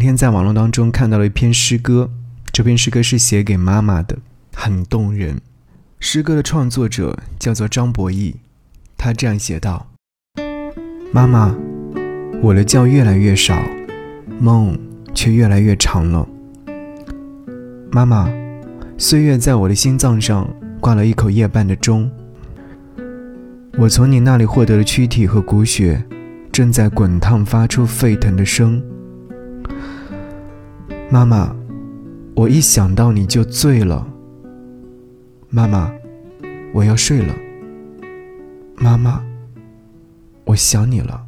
那天在网络当中看到了一篇诗歌，这篇诗歌是写给妈妈的，很动人。诗歌的创作者叫做张博义，他这样写道：“妈妈，我的觉越来越少，梦却越来越长了。妈妈，岁月在我的心脏上挂了一口夜半的钟。我从你那里获得的躯体和骨血，正在滚烫，发出沸腾的声。妈妈，我一想到你就醉了。妈妈，我要睡了。妈妈，我想你了。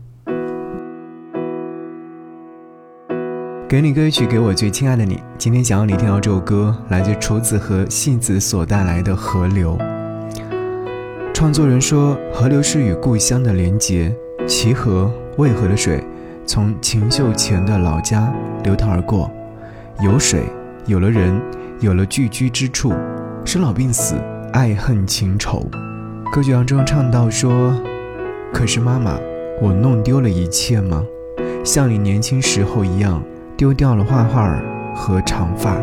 给你歌曲，给我最亲爱的你。今天想要你听到这首歌，来自厨子和戏子所带来的《河流》。创作人说：“河流是与故乡的连结，齐河、渭河的水从秦秀前的老家流淌而过，有水，有了人，有了聚居之处，生老病死，爱恨情仇。”歌曲当中唱到说：“可是妈妈，我弄丢了一切吗？像你年轻时候一样，丢掉了画画和长发。”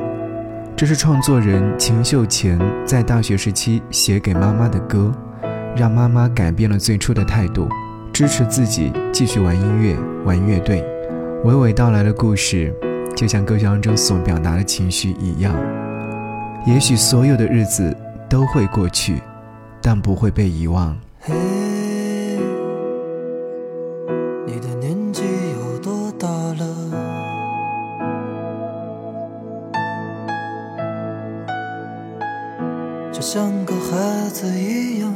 这是创作人秦秀前在大学时期写给妈妈的歌。让妈妈改变了最初的态度，支持自己继续玩音乐、玩乐队。娓娓道来的故事，就像歌曲当中所表达的情绪一样。也许所有的日子都会过去，但不会被遗忘。嘿，你的年纪有多大了？就像个孩子一样。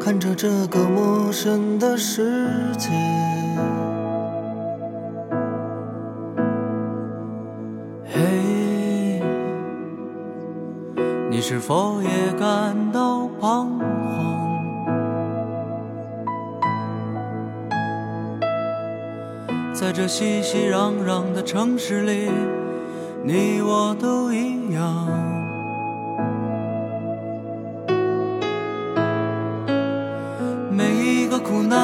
看着这个陌生的世界，你是否也感到彷徨？在这熙熙攘攘的城市里，你我都一样。每一个苦难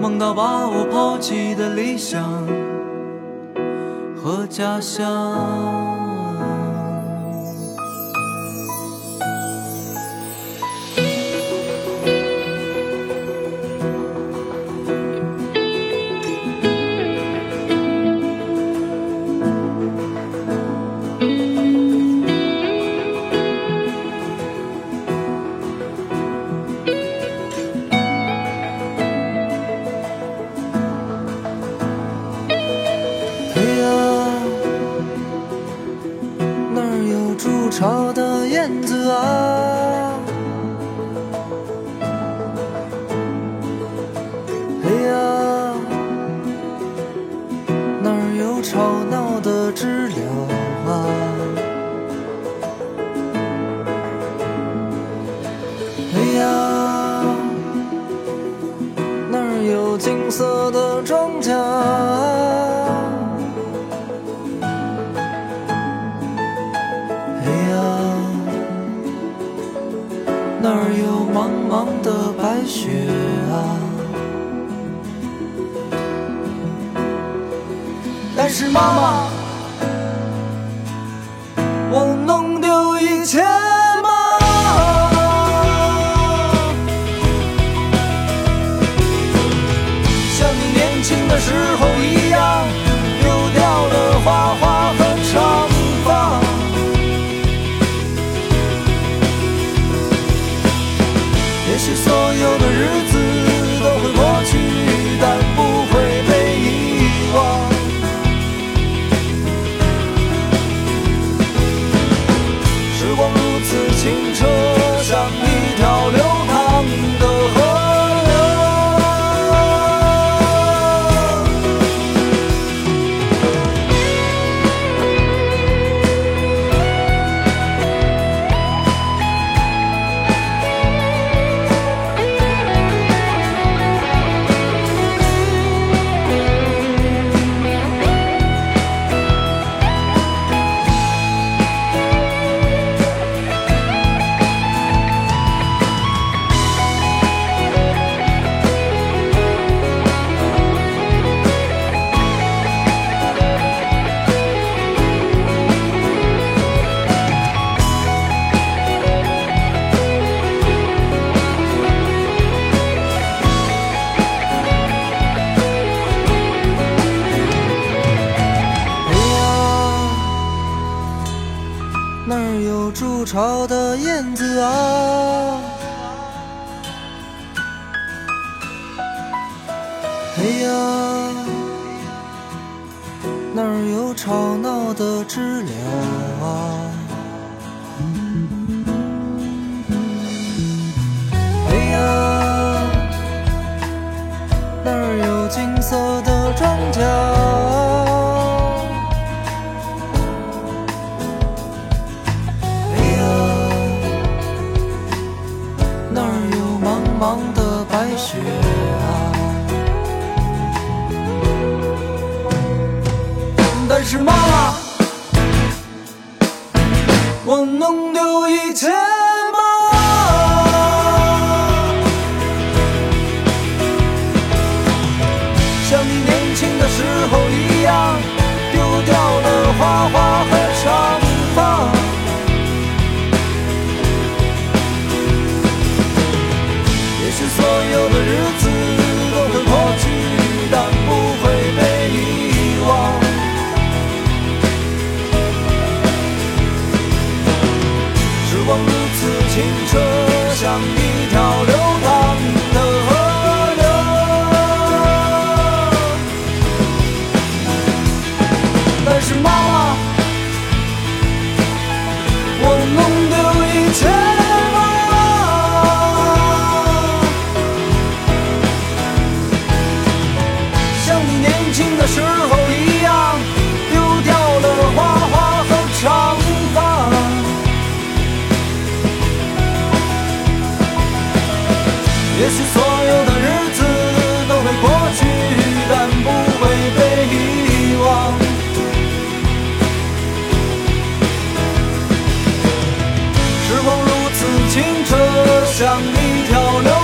梦到把我抛弃的理想和家乡。巢的燕子啊，嘿呀，哪儿有吵闹的知了啊？嘿呀，哪儿有金色的庄稼？是妈妈，吵的燕子啊。哎呀那儿有吵闹的知了啊。哎呀那儿有金色的庄稼。我弄丢一切清澈像一条流